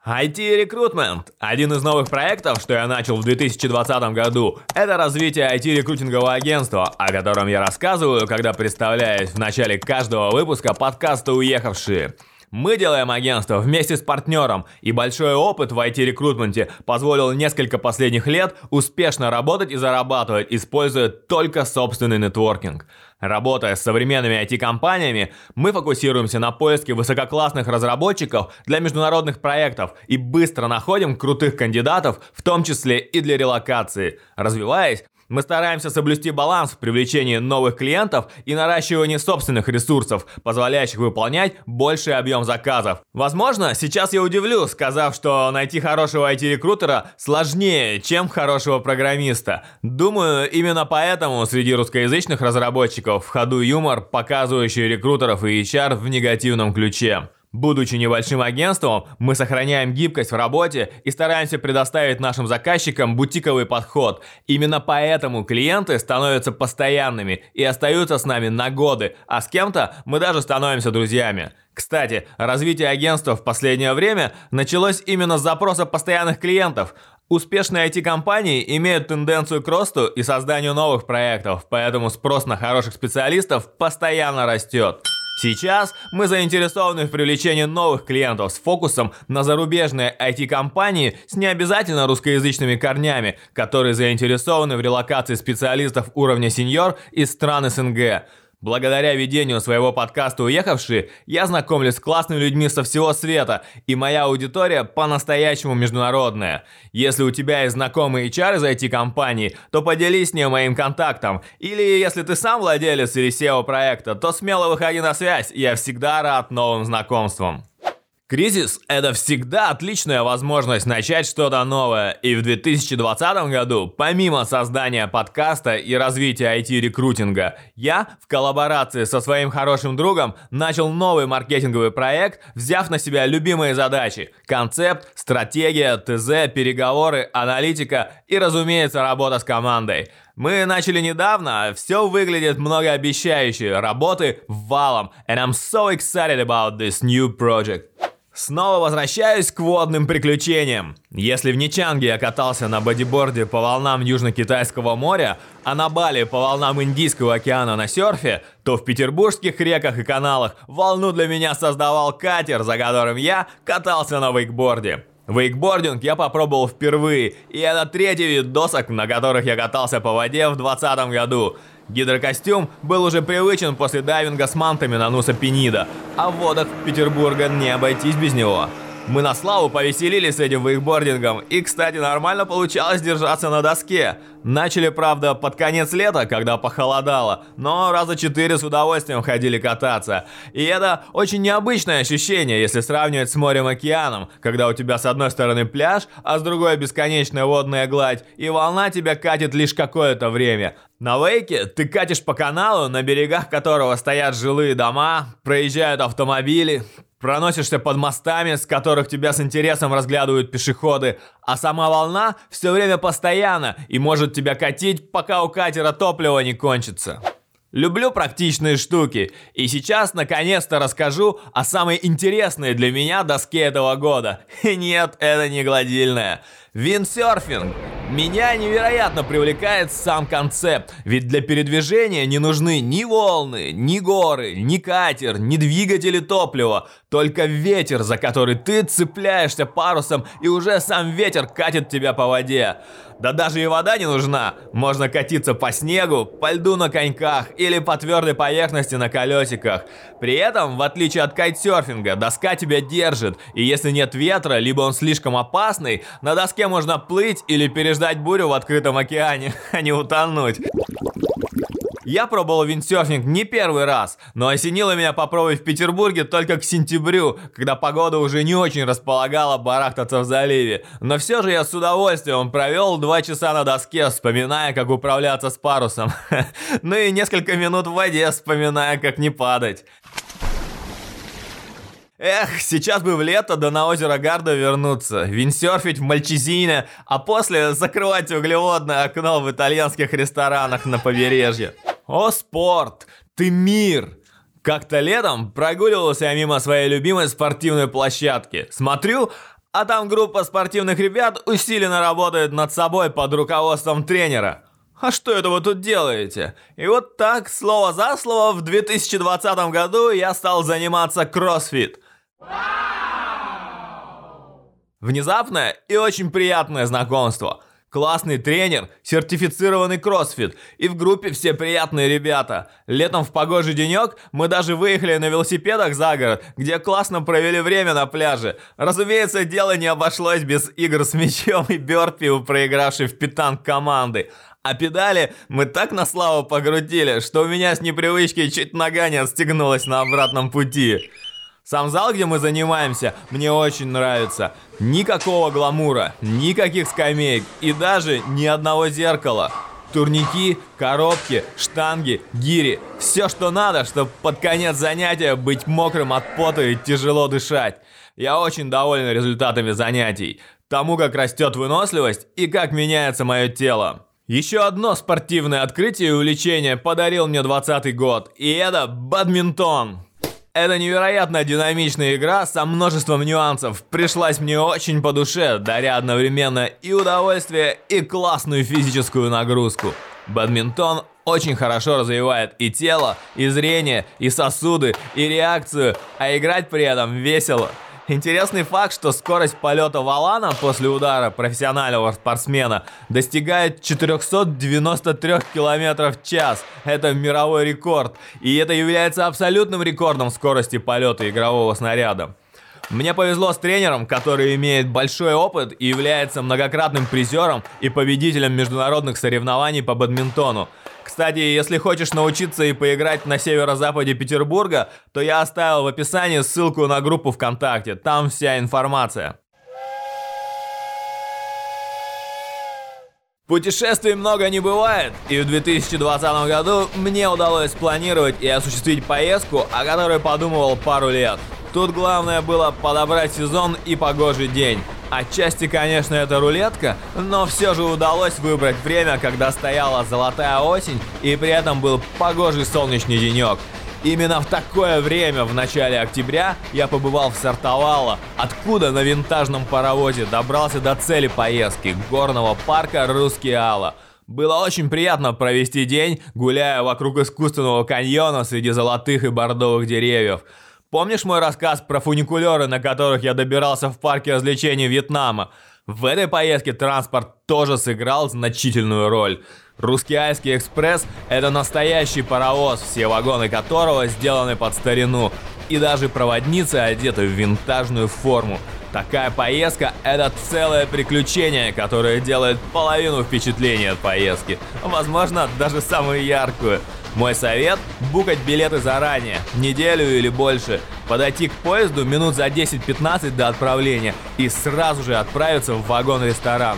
IT-рекрутмент. Один из новых проектов, что я начал в 2020 году, это развитие IT-рекрутингового агентства, о котором я рассказываю, когда представляюсь в начале каждого выпуска подкаста «Уехавшие». Мы делаем агентство вместе с партнером, и большой опыт в IT-рекрутменте позволил несколько последних лет успешно работать и зарабатывать, используя только собственный нетворкинг. Работая с современными IT-компаниями, мы фокусируемся на поиске высококлассных разработчиков для международных проектов и быстро находим крутых кандидатов, в том числе и для релокации. Развиваясь, мы стараемся соблюсти баланс в привлечении новых клиентов и наращивании собственных ресурсов, позволяющих выполнять больший объем заказов. Возможно, сейчас я удивлю, сказав, что найти хорошего IT-рекрутера сложнее, чем хорошего программиста. Думаю, именно поэтому среди русскоязычных разработчиков в ходу юмор, показывающий рекрутеров и HR в негативном ключе. Будучи небольшим агентством, мы сохраняем гибкость в работе и стараемся предоставить нашим заказчикам бутиковый подход. Именно поэтому клиенты становятся постоянными и остаются с нами на годы, а с кем-то мы даже становимся друзьями. Кстати, развитие агентства в последнее время началось именно с запроса постоянных клиентов. Успешные IT-компании имеют тенденцию к росту и созданию новых проектов, поэтому спрос на хороших специалистов постоянно растет. Сейчас мы заинтересованы в привлечении новых клиентов с фокусом на зарубежные IT-компании с необязательно русскоязычными корнями, которые заинтересованы в релокации специалистов уровня сеньор из стран СНГ. Благодаря ведению своего подкаста «Уехавшие» я знакомлюсь с классными людьми со всего света, и моя аудитория по-настоящему международная. Если у тебя есть знакомые HR из IT-компании, то поделись с ним моим контактом. Или если ты сам владелец или SEO проекта, то смело выходи на связь, я всегда рад новым знакомствам. Кризис – это всегда отличная возможность начать что-то новое, и в 2020 году, помимо создания подкаста и развития IT-рекрутинга, я в коллаборации со своим хорошим другом начал новый маркетинговый проект, взяв на себя любимые задачи – концепт, стратегия, ТЗ, переговоры, аналитика и, разумеется, работа с командой. Мы начали недавно, все выглядит многообещающе, работы валом, and I'm so excited about this new project. Снова возвращаюсь к водным приключениям. Если в Ничанге я катался на бодиборде по волнам Южно-Китайского моря, а на Бали по волнам Индийского океана на серфе, то в петербургских реках и каналах волну для меня создавал катер, за которым я катался на вейкборде. Вейкбординг я попробовал впервые, и это третий вид досок, на которых я катался по воде в 2020 году. Гидрокостюм был уже привычен после дайвинга с мантами на Нуса Пенида, а в водах Петербурга не обойтись без него. Мы на славу повеселились с этим вейкбордингом, и, кстати, нормально получалось держаться на доске. Начали, правда, под конец лета, когда похолодало, но раза четыре с удовольствием ходили кататься. И это очень необычное ощущение, если сравнивать с морем-океаном, когда у тебя с одной стороны пляж, а с другой бесконечная водная гладь, и волна тебя катит лишь какое-то время. На Вейке ты катишь по каналу, на берегах которого стоят жилые дома, проезжают автомобили, Проносишься под мостами, с которых тебя с интересом разглядывают пешеходы, а сама волна все время постоянно и может тебя катить, пока у катера топливо не кончится. Люблю практичные штуки, и сейчас наконец-то расскажу о самой интересной для меня доске этого года. Нет, это не гладильная. Виндсерфинг. Меня невероятно привлекает сам концепт, ведь для передвижения не нужны ни волны, ни горы, ни катер, ни двигатели топлива, только ветер, за который ты цепляешься парусом и уже сам ветер катит тебя по воде. Да даже и вода не нужна, можно катиться по снегу, по льду на коньках или по твердой поверхности на колесиках. При этом, в отличие от кайтсерфинга, доска тебя держит, и если нет ветра, либо он слишком опасный, на доске можно плыть или переждать бурю в открытом океане, а не утонуть. Я пробовал виндсерфинг не первый раз, но осенило меня попробовать в Петербурге только к сентябрю, когда погода уже не очень располагала барахтаться в заливе. Но все же я с удовольствием провел два часа на доске, вспоминая, как управляться с парусом. Ну и несколько минут в воде, вспоминая, как не падать. Эх, сейчас бы в лето да на озеро Гарда вернуться, виндсерфить в Мальчизине, а после закрывать углеводное окно в итальянских ресторанах на побережье. О, спорт! Ты мир! Как-то летом прогуливался я мимо своей любимой спортивной площадки. Смотрю, а там группа спортивных ребят усиленно работает над собой под руководством тренера. А что это вы тут делаете? И вот так, слово за слово, в 2020 году я стал заниматься кроссфит. Внезапное и очень приятное знакомство – Классный тренер, сертифицированный кроссфит. И в группе все приятные ребята. Летом в погожий денек мы даже выехали на велосипедах за город, где классно провели время на пляже. Разумеется, дело не обошлось без игр с мячом и бёрпи у проигравшей в питанг команды. А педали мы так на славу погрутили, что у меня с непривычки чуть нога не отстегнулась на обратном пути. Сам зал, где мы занимаемся, мне очень нравится. Никакого гламура, никаких скамеек и даже ни одного зеркала. Турники, коробки, штанги, гири. Все, что надо, чтобы под конец занятия быть мокрым от пота и тяжело дышать. Я очень доволен результатами занятий. Тому, как растет выносливость и как меняется мое тело. Еще одно спортивное открытие и увлечение подарил мне 20 год, и это бадминтон. Это невероятно динамичная игра со множеством нюансов. Пришлась мне очень по душе, даря одновременно и удовольствие, и классную физическую нагрузку. Бадминтон очень хорошо развивает и тело, и зрение, и сосуды, и реакцию, а играть при этом весело. Интересный факт, что скорость полета валана после удара профессионального спортсмена достигает 493 км в час. Это мировой рекорд. И это является абсолютным рекордом скорости полета игрового снаряда. Мне повезло с тренером, который имеет большой опыт и является многократным призером и победителем международных соревнований по бадминтону. Кстати, если хочешь научиться и поиграть на северо-западе Петербурга, то я оставил в описании ссылку на группу ВКонтакте, там вся информация. Путешествий много не бывает, и в 2020 году мне удалось спланировать и осуществить поездку, о которой подумывал пару лет. Тут главное было подобрать сезон и погожий день. Отчасти, конечно, это рулетка, но все же удалось выбрать время, когда стояла золотая осень и при этом был погожий солнечный денек. Именно в такое время, в начале октября, я побывал в Сартовало, откуда на винтажном паровозе добрался до цели поездки – горного парка Русский Алла. Было очень приятно провести день, гуляя вокруг искусственного каньона среди золотых и бордовых деревьев – Помнишь мой рассказ про фуникулеры, на которых я добирался в парке развлечений Вьетнама? В этой поездке транспорт тоже сыграл значительную роль. Русский Айский экспресс – это настоящий паровоз, все вагоны которого сделаны под старину. И даже проводницы одеты в винтажную форму. Такая поездка – это целое приключение, которое делает половину впечатления от поездки. Возможно, даже самую яркую – мой совет – букать билеты заранее, неделю или больше, подойти к поезду минут за 10-15 до отправления и сразу же отправиться в вагон-ресторан.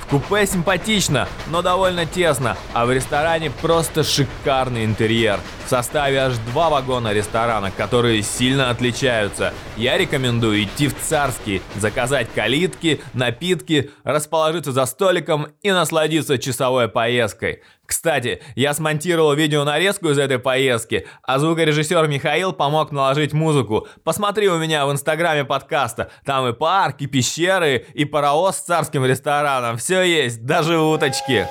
В купе симпатично, но довольно тесно, а в ресторане просто шикарный интерьер. в составе аж два вагона ресторана, которые сильно отличаются. Я рекомендую идти в Царский, заказать калитки, напитки, расположиться за столиком и насладиться часовой поездкой. Кстати, я смонтировал видеонарезку из этой поездки, а звукорежиссер Михаил помог наложить музыку. Посмотри у меня в инстаграме подкаста, там и парк, и пещеры, и паровоз с царским рестораном, все есть, даже уточки.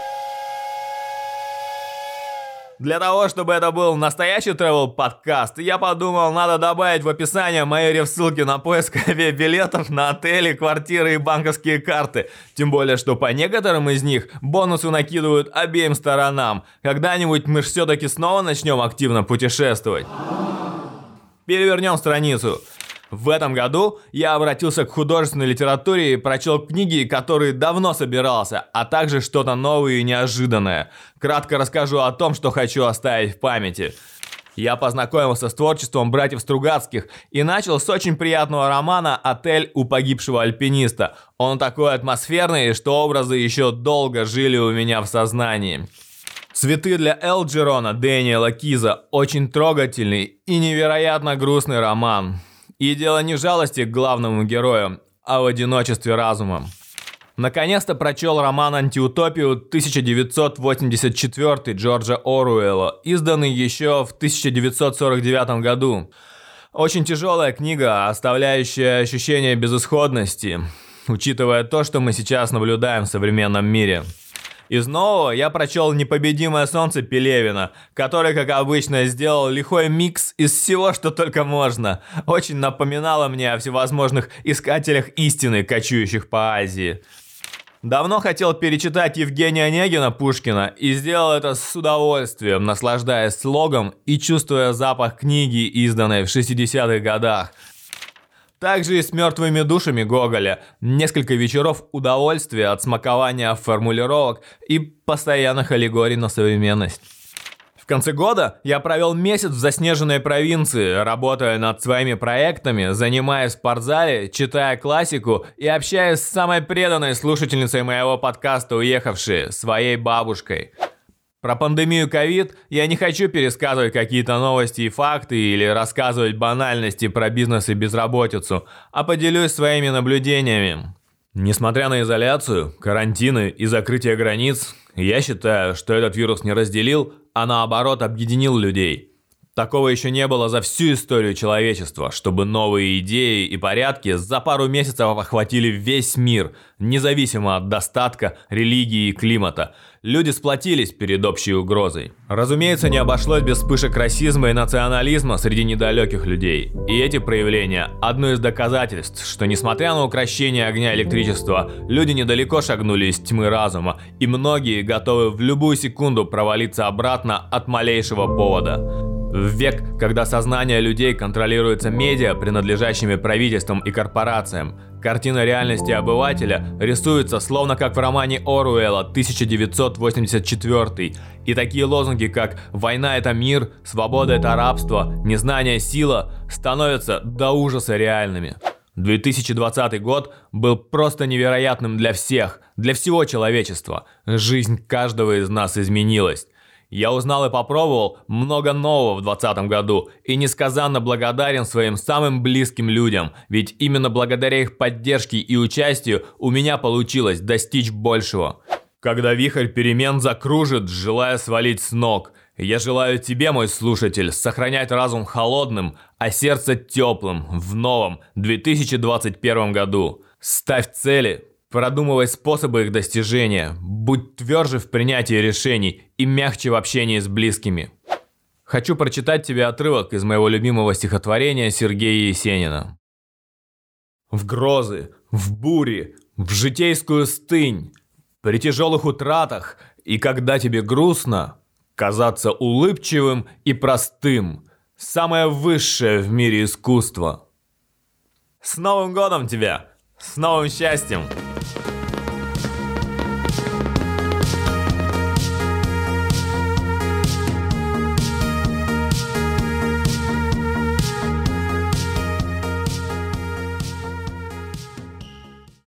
Для того, чтобы это был настоящий travel подкаст, я подумал, надо добавить в описание мои реф-ссылки на поиск авиабилетов на отели, квартиры и банковские карты. Тем более, что по некоторым из них бонусы накидывают обеим сторонам. Когда-нибудь мы все-таки снова начнем активно путешествовать. Перевернем страницу. В этом году я обратился к художественной литературе и прочел книги, которые давно собирался, а также что-то новое и неожиданное. Кратко расскажу о том, что хочу оставить в памяти. Я познакомился с творчеством братьев Стругацких и начал с очень приятного романа «Отель у погибшего альпиниста». Он такой атмосферный, что образы еще долго жили у меня в сознании. «Цветы для Элджерона» Дэниела Киза – очень трогательный и невероятно грустный роман. И дело не жалости к главному герою, а в одиночестве разума. Наконец-то прочел роман «Антиутопию» 1984 Джорджа Оруэлла, изданный еще в 1949 году. Очень тяжелая книга, оставляющая ощущение безысходности, учитывая то, что мы сейчас наблюдаем в современном мире. Из нового я прочел «Непобедимое солнце» Пелевина, который, как обычно, сделал лихой микс из всего, что только можно. Очень напоминало мне о всевозможных искателях истины, кочующих по Азии. Давно хотел перечитать Евгения Онегина Пушкина и сделал это с удовольствием, наслаждаясь слогом и чувствуя запах книги, изданной в 60-х годах – также и с мертвыми душами Гоголя. Несколько вечеров удовольствия от смакования формулировок и постоянных аллегорий на современность. В конце года я провел месяц в заснеженной провинции, работая над своими проектами, занимаясь в спортзале, читая классику и общаясь с самой преданной слушательницей моего подкаста «Уехавшие», своей бабушкой – про пандемию ковид я не хочу пересказывать какие-то новости и факты или рассказывать банальности про бизнес и безработицу, а поделюсь своими наблюдениями. Несмотря на изоляцию, карантины и закрытие границ, я считаю, что этот вирус не разделил, а наоборот объединил людей – Такого еще не было за всю историю человечества, чтобы новые идеи и порядки за пару месяцев охватили весь мир, независимо от достатка, религии и климата. Люди сплотились перед общей угрозой. Разумеется, не обошлось без вспышек расизма и национализма среди недалеких людей. И эти проявления – одно из доказательств, что несмотря на укращение огня электричества, люди недалеко шагнули из тьмы разума, и многие готовы в любую секунду провалиться обратно от малейшего повода. В век, когда сознание людей контролируется медиа, принадлежащими правительствам и корпорациям, картина реальности обывателя рисуется словно как в романе Оруэлла 1984. И такие лозунги, как «Война – это мир», «Свобода – это рабство», «Незнание – сила» становятся до ужаса реальными. 2020 год был просто невероятным для всех, для всего человечества. Жизнь каждого из нас изменилась. Я узнал и попробовал много нового в 2020 году и несказанно благодарен своим самым близким людям, ведь именно благодаря их поддержке и участию у меня получилось достичь большего. Когда вихрь перемен закружит, желая свалить с ног, я желаю тебе, мой слушатель, сохранять разум холодным, а сердце теплым в новом 2021 году. Ставь цели, Продумывай способы их достижения, будь тверже в принятии решений и мягче в общении с близкими. Хочу прочитать тебе отрывок из моего любимого стихотворения Сергея Есенина. В грозы, в бури, в житейскую стынь, при тяжелых утратах и когда тебе грустно, казаться улыбчивым и простым – самое высшее в мире искусство. С Новым годом тебя! С новым счастьем!